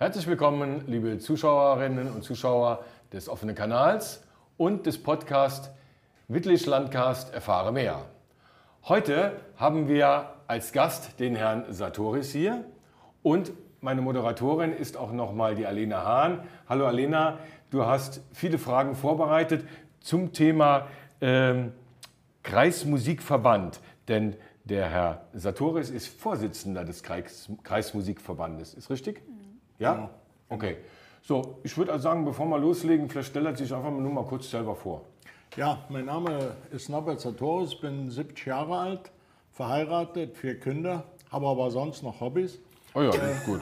Herzlich willkommen, liebe Zuschauerinnen und Zuschauer des offenen Kanals und des Podcast Wittlich Landcast Erfahre mehr. Heute haben wir als Gast den Herrn Satoris hier und meine Moderatorin ist auch nochmal die Alena Hahn. Hallo Alena, du hast viele Fragen vorbereitet zum Thema ähm, Kreismusikverband, denn der Herr Satoris ist Vorsitzender des Kreis, Kreismusikverbandes, ist richtig? Mhm. Ja? Genau. Okay. So, ich würde also sagen, bevor wir loslegen, vielleicht stellt er sich einfach nur mal kurz selber vor. Ja, mein Name ist Norbert Sartorius, bin 70 Jahre alt, verheiratet, vier Kinder, habe aber sonst noch Hobbys. Oh ja, äh, gut.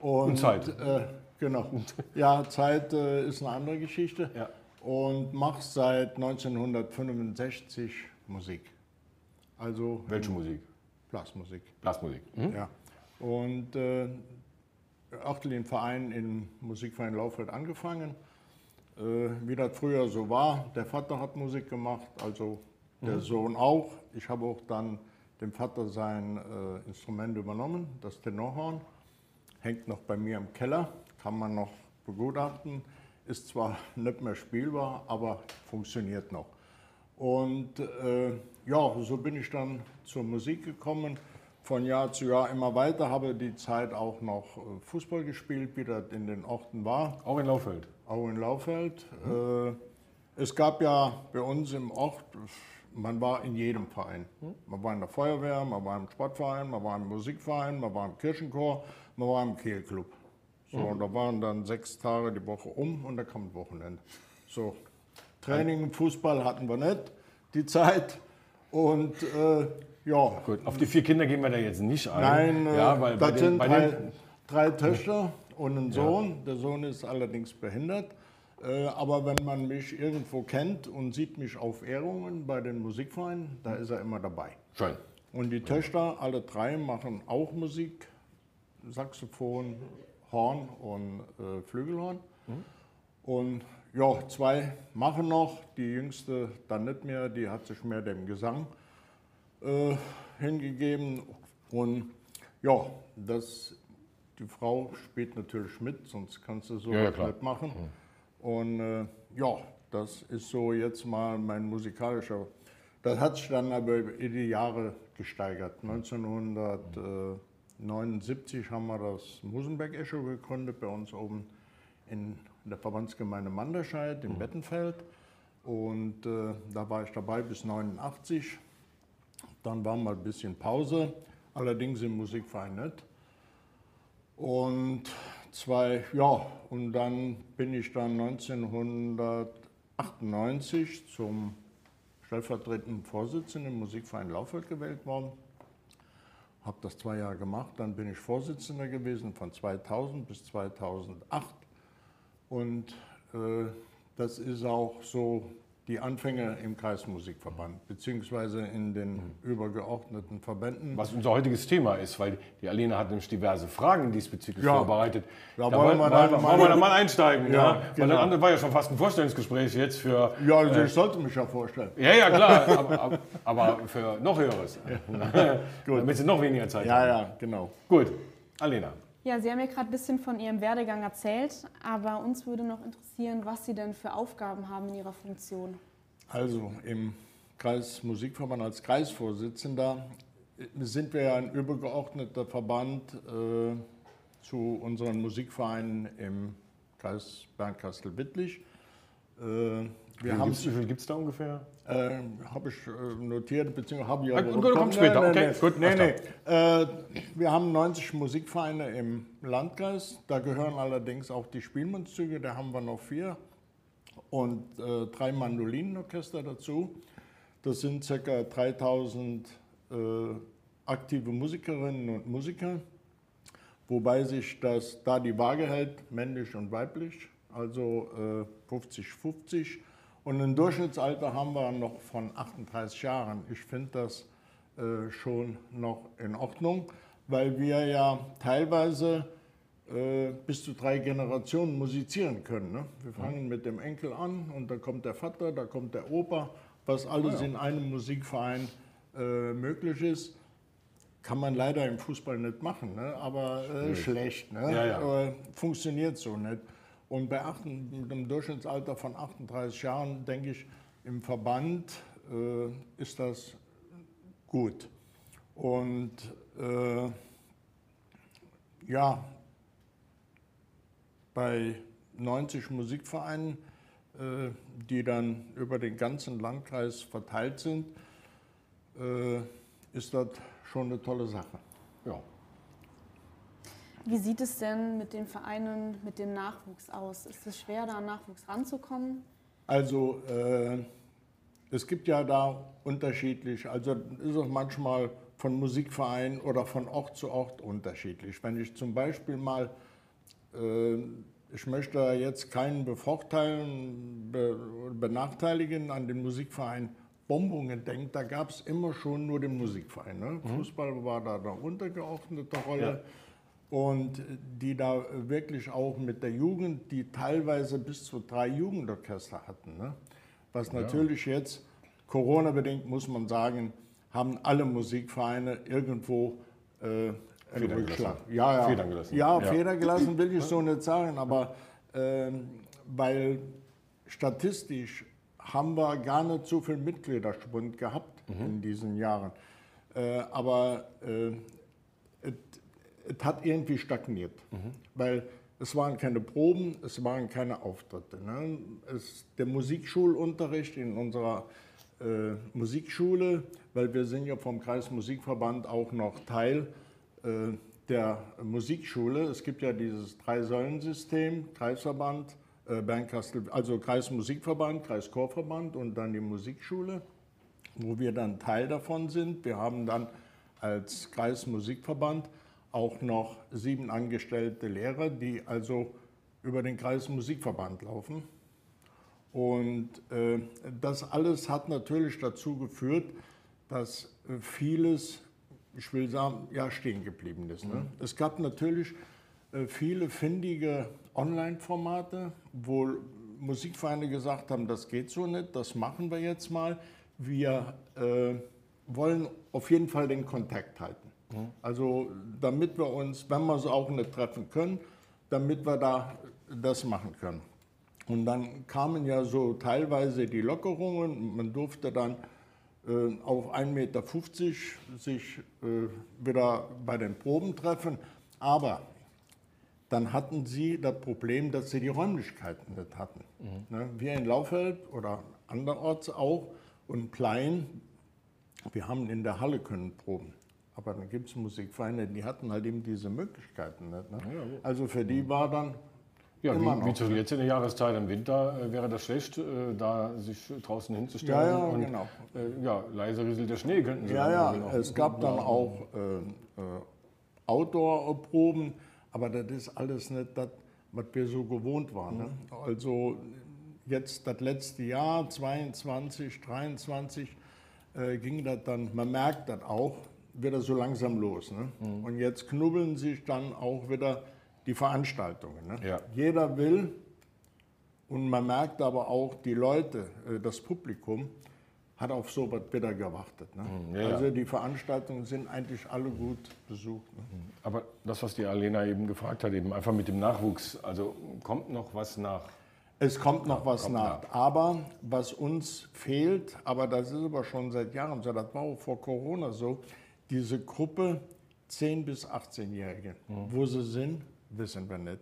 Und, und Zeit. Äh, genau. Ja, Zeit äh, ist eine andere Geschichte. Ja. Und mache seit 1965 Musik. Also Welche Musik? Blasmusik. Blasmusik. Mhm. Ja. Und äh, achte den Verein im Musikverein Laufeld angefangen. Äh, wie das früher so war, der Vater hat Musik gemacht, also der mhm. Sohn auch. Ich habe auch dann dem Vater sein äh, Instrument übernommen, das Tenorhorn. Hängt noch bei mir im Keller, kann man noch begutachten. Ist zwar nicht mehr spielbar, aber funktioniert noch. Und äh, ja, so bin ich dann zur Musik gekommen von Jahr zu Jahr immer weiter, habe die Zeit auch noch äh, Fußball gespielt, wie das in den Orten war. Auch in Laufeld? Auch in Laufeld. Mhm. Es gab ja bei uns im Ort, man war in jedem Verein. Mhm. Man war in der Feuerwehr, man war im Sportverein, man war im Musikverein, man war im Kirchenchor, man war im Kehlclub. So, mhm. da waren dann sechs Tage die Woche um und da kam das Wochenende. So, Training, Fußball hatten wir nicht, die Zeit. Und äh, ja. Gut, auf die vier Kinder gehen wir da jetzt nicht ein. Nein, äh, ja, weil das sind drei, drei, Töchter und ein Sohn. Ja. Der Sohn ist allerdings behindert. Äh, aber wenn man mich irgendwo kennt und sieht mich auf Ehrungen bei den Musikvereinen, da ist er immer dabei. Schön. Und die Töchter, alle drei, machen auch Musik. Saxophon, Horn und äh, Flügelhorn. Mhm. Und ja, zwei machen noch, die jüngste dann nicht mehr, die hat sich mehr dem Gesang äh, hingegeben. Und ja, das, die Frau spielt natürlich mit, sonst kannst du so ja, ja, nicht machen. Mhm. Und äh, ja, das ist so jetzt mal mein musikalischer. Das hat sich dann aber über die Jahre gesteigert. 1979 haben wir das Musenberg-Echo gegründet, bei uns oben in der Verbandsgemeinde Manderscheid in mhm. Bettenfeld. Und äh, da war ich dabei bis 1989. Dann war mal ein bisschen Pause, allerdings im Musikverein nicht. Und zwei, ja, und dann bin ich dann 1998 zum stellvertretenden Vorsitzenden im Musikverein Laufeld gewählt worden. Habe das zwei Jahre gemacht, dann bin ich Vorsitzender gewesen von 2000 bis 2008. Und äh, das ist auch so die Anfänge im Kreismusikverband, beziehungsweise in den mhm. übergeordneten Verbänden. Was unser heutiges Thema ist, weil die Alena hat nämlich diverse Fragen diesbezüglich ja. vorbereitet. Da, da wollen, wir, dann wollen wir dann mal einsteigen. Ja, ja. Genau. Weil das andere war ja schon fast ein Vorstellungsgespräch jetzt für... Ja, also äh, ich sollte mich ja vorstellen. Ja, ja, klar, aber, aber, für noch Höheres. Damit Sie noch weniger Zeit haben. Ja, ja, genau. Gut, Alena. Ja, Sie haben ja gerade ein bisschen von Ihrem Werdegang erzählt, aber uns würde noch interessieren, was Sie denn für Aufgaben haben in Ihrer Funktion. Also im Kreismusikverband als Kreisvorsitzender sind wir ja ein übergeordneter Verband äh, zu unseren Musikvereinen im Kreis Bernkastel-Wittlich. Äh, wir haben, wie viel gibt es da ungefähr? Äh, habe ich äh, notiert, beziehungsweise habe ich ja. Gut, du kommst später, okay, nee, gut. Nee, nee. Äh, wir haben 90 Musikvereine im Landkreis, da gehören allerdings auch die Spielmannszüge, da haben wir noch vier und äh, drei Mandolinenorchester dazu. Das sind ca. 3000 äh, aktive Musikerinnen und Musiker, wobei sich das da die Waage hält, männlich und weiblich, also 50-50. Äh, und ein Durchschnittsalter haben wir noch von 38 Jahren. Ich finde das äh, schon noch in Ordnung, weil wir ja teilweise äh, bis zu drei Generationen musizieren können. Ne? Wir fangen mit dem Enkel an und da kommt der Vater, da kommt der Opa, was alles ja. in einem Musikverein äh, möglich ist. kann man leider im Fußball nicht machen, ne? aber schlecht. Ne? Ja, ja. Funktioniert so nicht. Und bei achten, mit einem Durchschnittsalter von 38 Jahren, denke ich, im Verband äh, ist das gut. Und äh, ja, bei 90 Musikvereinen, äh, die dann über den ganzen Landkreis verteilt sind, äh, ist das schon eine tolle Sache. Ja. Wie sieht es denn mit den Vereinen, mit dem Nachwuchs aus? Ist es schwer, da an Nachwuchs ranzukommen? Also äh, es gibt ja da unterschiedlich, also ist auch manchmal von Musikverein oder von Ort zu Ort unterschiedlich. Wenn ich zum Beispiel mal, äh, ich möchte jetzt keinen bevorteilen, be, benachteiligen an den Musikverein Bombungen denke, da gab es immer schon nur den Musikverein. Ne? Mhm. Fußball war da eine untergeordnete Rolle. Ja und die da wirklich auch mit der Jugend, die teilweise bis zu drei Jugendorchester hatten. Ne? Was natürlich ja. jetzt, Corona-bedingt muss man sagen, haben alle Musikvereine irgendwo äh, Federn gelassen. Ja, ja. Federn gelassen. Ja, ja. Federn gelassen will ich so nicht sagen, aber äh, weil statistisch haben wir gar nicht so viel Mitgliederschwund gehabt mhm. in diesen Jahren. Äh, aber äh, es hat irgendwie stagniert, mhm. weil es waren keine Proben, es waren keine Auftritte. Ne? Es, der Musikschulunterricht in unserer äh, Musikschule, weil wir sind ja vom Kreismusikverband auch noch Teil äh, der Musikschule. Es gibt ja dieses Drei-Säulen-System, Kreisverband, äh, Bernkastel, also Kreismusikverband, Kreischorverband und dann die Musikschule, wo wir dann Teil davon sind. Wir haben dann als Kreismusikverband auch noch sieben angestellte Lehrer, die also über den Kreismusikverband laufen. Und äh, das alles hat natürlich dazu geführt, dass vieles, ich will sagen, ja, stehen geblieben ist. Ne? Mhm. Es gab natürlich äh, viele findige Online-Formate, wo Musikvereine gesagt haben, das geht so nicht, das machen wir jetzt mal. Wir äh, wollen auf jeden Fall den Kontakt halten. Also damit wir uns, wenn wir es auch nicht treffen können, damit wir da das machen können. Und dann kamen ja so teilweise die Lockerungen. Man durfte dann äh, auf 1,50 Meter sich äh, wieder bei den Proben treffen. Aber dann hatten sie das Problem, dass sie die Räumlichkeiten nicht hatten. Mhm. Ne? Wir in Laufeld oder anderorts auch und Plein, wir haben in der Halle können proben. Aber dann gibt es Musikvereine, die hatten halt eben diese Möglichkeiten nicht. Ne? Ja, also für die war dann. Ja, wie, wie zu jetzt in der Jahreszeit im Winter äh, wäre das schlecht, äh, da sich draußen hinzustellen. Ja, ja, und, genau. Äh, ja, leise rieselt der Schnee könnten Sie Ja, ja, es gab dann auch äh, äh, Outdoor-Proben, aber das ist alles nicht das, was wir so gewohnt waren. Ne? Mhm. Also jetzt das letzte Jahr, 22, 23, äh, ging das dann, man merkt das auch, wird das so langsam los. Ne? Mhm. Und jetzt knubbeln sich dann auch wieder die Veranstaltungen. Ne? Ja. Jeder will und man merkt aber auch, die Leute, äh, das Publikum, hat auf so was wieder gewartet. Ne? Mhm, ja, also die Veranstaltungen sind eigentlich alle gut besucht. Ne? Mhm. Aber das, was die Alena eben gefragt hat, eben einfach mit dem Nachwuchs, also kommt noch was nach? Es kommt noch was kommt nach. nach. Aber was uns fehlt, aber das ist aber schon seit Jahren so, das war auch vor Corona so, diese Gruppe 10- bis 18-Jährige, mhm. wo sie sind, wissen wir nicht.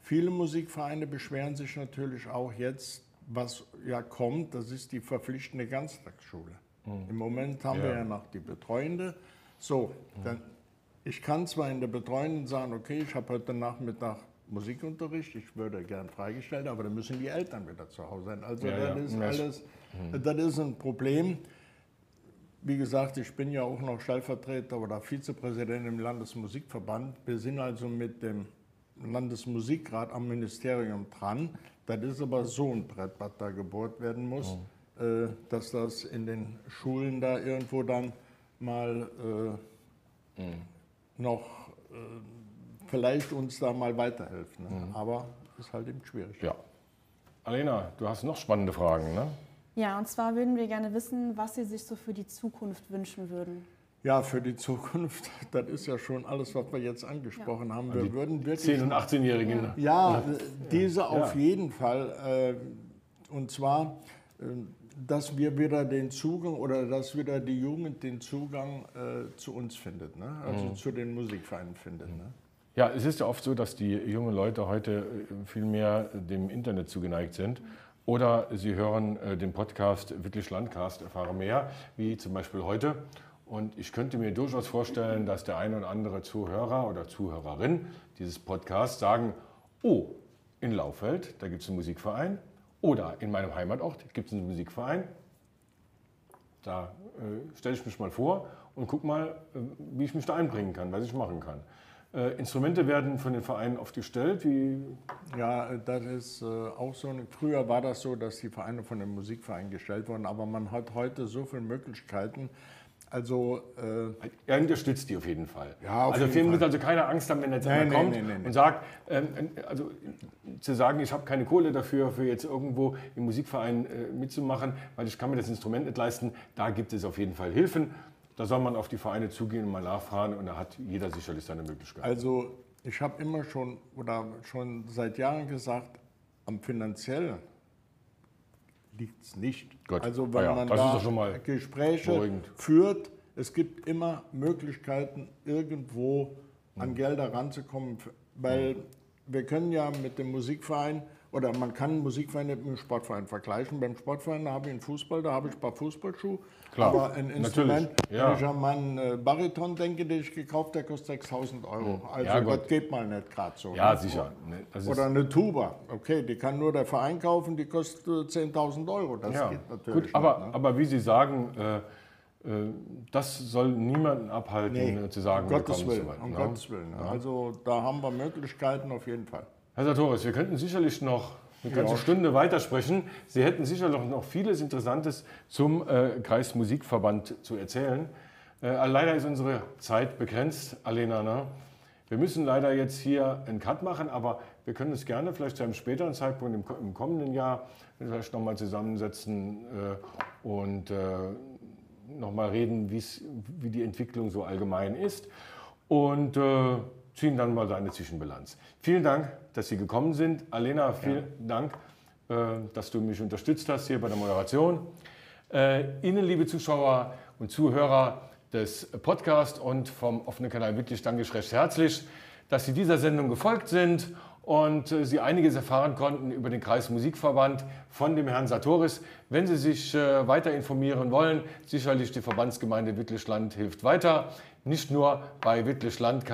Viele Musikvereine beschweren sich natürlich auch jetzt, was ja kommt, das ist die verpflichtende Ganztagsschule. Mhm. Im Moment haben ja. wir ja noch die Betreuende. So, mhm. dann, ich kann zwar in der Betreuenden sagen, okay, ich habe heute Nachmittag Musikunterricht, ich würde gern freigestellt, aber dann müssen die Eltern wieder zu Hause sein. Also ja, das ja. ist alles, mhm. das ist ein Problem. Wie gesagt, ich bin ja auch noch Stellvertreter oder Vizepräsident im Landesmusikverband. Wir sind also mit dem Landesmusikrat am Ministerium dran. Das ist aber so ein Brett, was da gebohrt werden muss, oh. äh, dass das in den Schulen da irgendwo dann mal äh, mhm. noch äh, vielleicht uns da mal weiterhelfen. Ne? Mhm. Aber ist halt eben schwierig. Ja. Alena, du hast noch spannende Fragen, ne? Ja, und zwar würden wir gerne wissen, was Sie sich so für die Zukunft wünschen würden. Ja, für die Zukunft, das ist ja schon alles, was wir jetzt angesprochen haben. Wir würden 10- wirklich. und 18-Jährigen. Ja, diese auf Ja. jeden Fall. äh, Und zwar, äh, dass wir wieder den Zugang oder dass wieder die Jugend den Zugang äh, zu uns findet, ne? also zu den Musikvereinen findet. Ne? Ja, es ist ja oft so, dass die jungen Leute heute äh, viel mehr dem Internet zugeneigt sind. Oder sie hören äh, den Podcast Wittlich Landcast, erfahre mehr, wie zum Beispiel heute. Und ich könnte mir durchaus vorstellen, dass der eine oder andere Zuhörer oder Zuhörerin dieses Podcasts sagen, oh, in Laufeld, da gibt es einen Musikverein. Oder in meinem Heimatort gibt es einen Musikverein. Da äh, stelle ich mich mal vor und guck mal, äh, wie ich mich da einbringen kann, was ich machen kann. Äh, Instrumente werden von den Vereinen oft gestellt, wie Ja, das ist äh, auch so. Eine, früher war das so, dass die Vereine von den Musikvereinen gestellt wurden, aber man hat heute so viele Möglichkeiten. Also äh, er unterstützt die auf jeden Fall. Ja, auf also jeden muss also keine Angst haben, wenn jetzt Nein, einer kommt nein, nein. und sagt, ähm, also zu sagen, ich habe keine Kohle dafür, für jetzt irgendwo im Musikverein äh, mitzumachen, weil ich kann mir das Instrument nicht leisten, da gibt es auf jeden Fall Hilfen. Da soll man auf die Vereine zugehen und mal nachfragen und da hat jeder sicherlich seine Möglichkeit. Also ich habe immer schon oder schon seit Jahren gesagt, am finanziellen liegt es nicht. Gut. Also wenn Ah ja, man da doch schon mal Gespräche beruhigend. führt, es gibt immer Möglichkeiten, irgendwo an Gelder ranzukommen, weil wir können ja mit dem Musikverein oder man kann einen Musikverein nicht mit dem Sportverein vergleichen. Beim Sportverein da habe ich einen Fußball, da habe ich ein paar Fußballschuhe. Klar, aber ein Instrument, ja. wenn ich an meinen äh, Bariton denke, den ich gekauft, der kostet 6000 Euro. Also Ja, das geht mal nicht gerade so. ja, ne? sicher. Ne, Oder eine Tuba, okay, die kann nur der Verein kaufen, die kostet äh, 10.000 Euro. Das ja, geht natürlich gut, aber, nicht. Ne? aber wie Sie sagen, äh, äh, das soll niemanden abhalten, Nee, äh, zu sagen, um Gottes willkommen Willen, um ne? Gottes Willen. ne? Also da haben wir Möglichkeiten auf jeden Fall. Herr Sartoris, wir könnten sicherlich noch eine ganze Ja. Stunde weitersprechen. Sie hätten sicherlich noch vieles Interessantes zum äh, Kreismusikverband zu erzählen. Äh, leider ist unsere Zeit begrenzt, Alena. Ne? Wir müssen leider jetzt hier einen Cut machen, aber wir können uns gerne vielleicht zu einem späteren Zeitpunkt im, im kommenden Jahr vielleicht nochmal zusammensetzen äh, und äh, nochmal reden, wie die Entwicklung so allgemein ist und äh, ziehen dann mal eine Zwischenbilanz. Vielen Dank, dass Sie gekommen sind. Alena, vielen Dank, äh, dass du mich unterstützt hast hier bei der Moderation. Äh, Ihnen, liebe Zuschauer und Zuhörer des Podcasts und vom offenen Kanal Wittlich, danke ich recht herzlich, dass Sie dieser Sendung gefolgt sind und äh, Sie einiges erfahren konnten über den Kreismusikverband von dem Herrn Sartoris. Wenn Sie sich weiter informieren wollen, sicherlich die Verbandsgemeinde Wittlichland hilft weiter. Nicht nur bei Wittlich Landcast,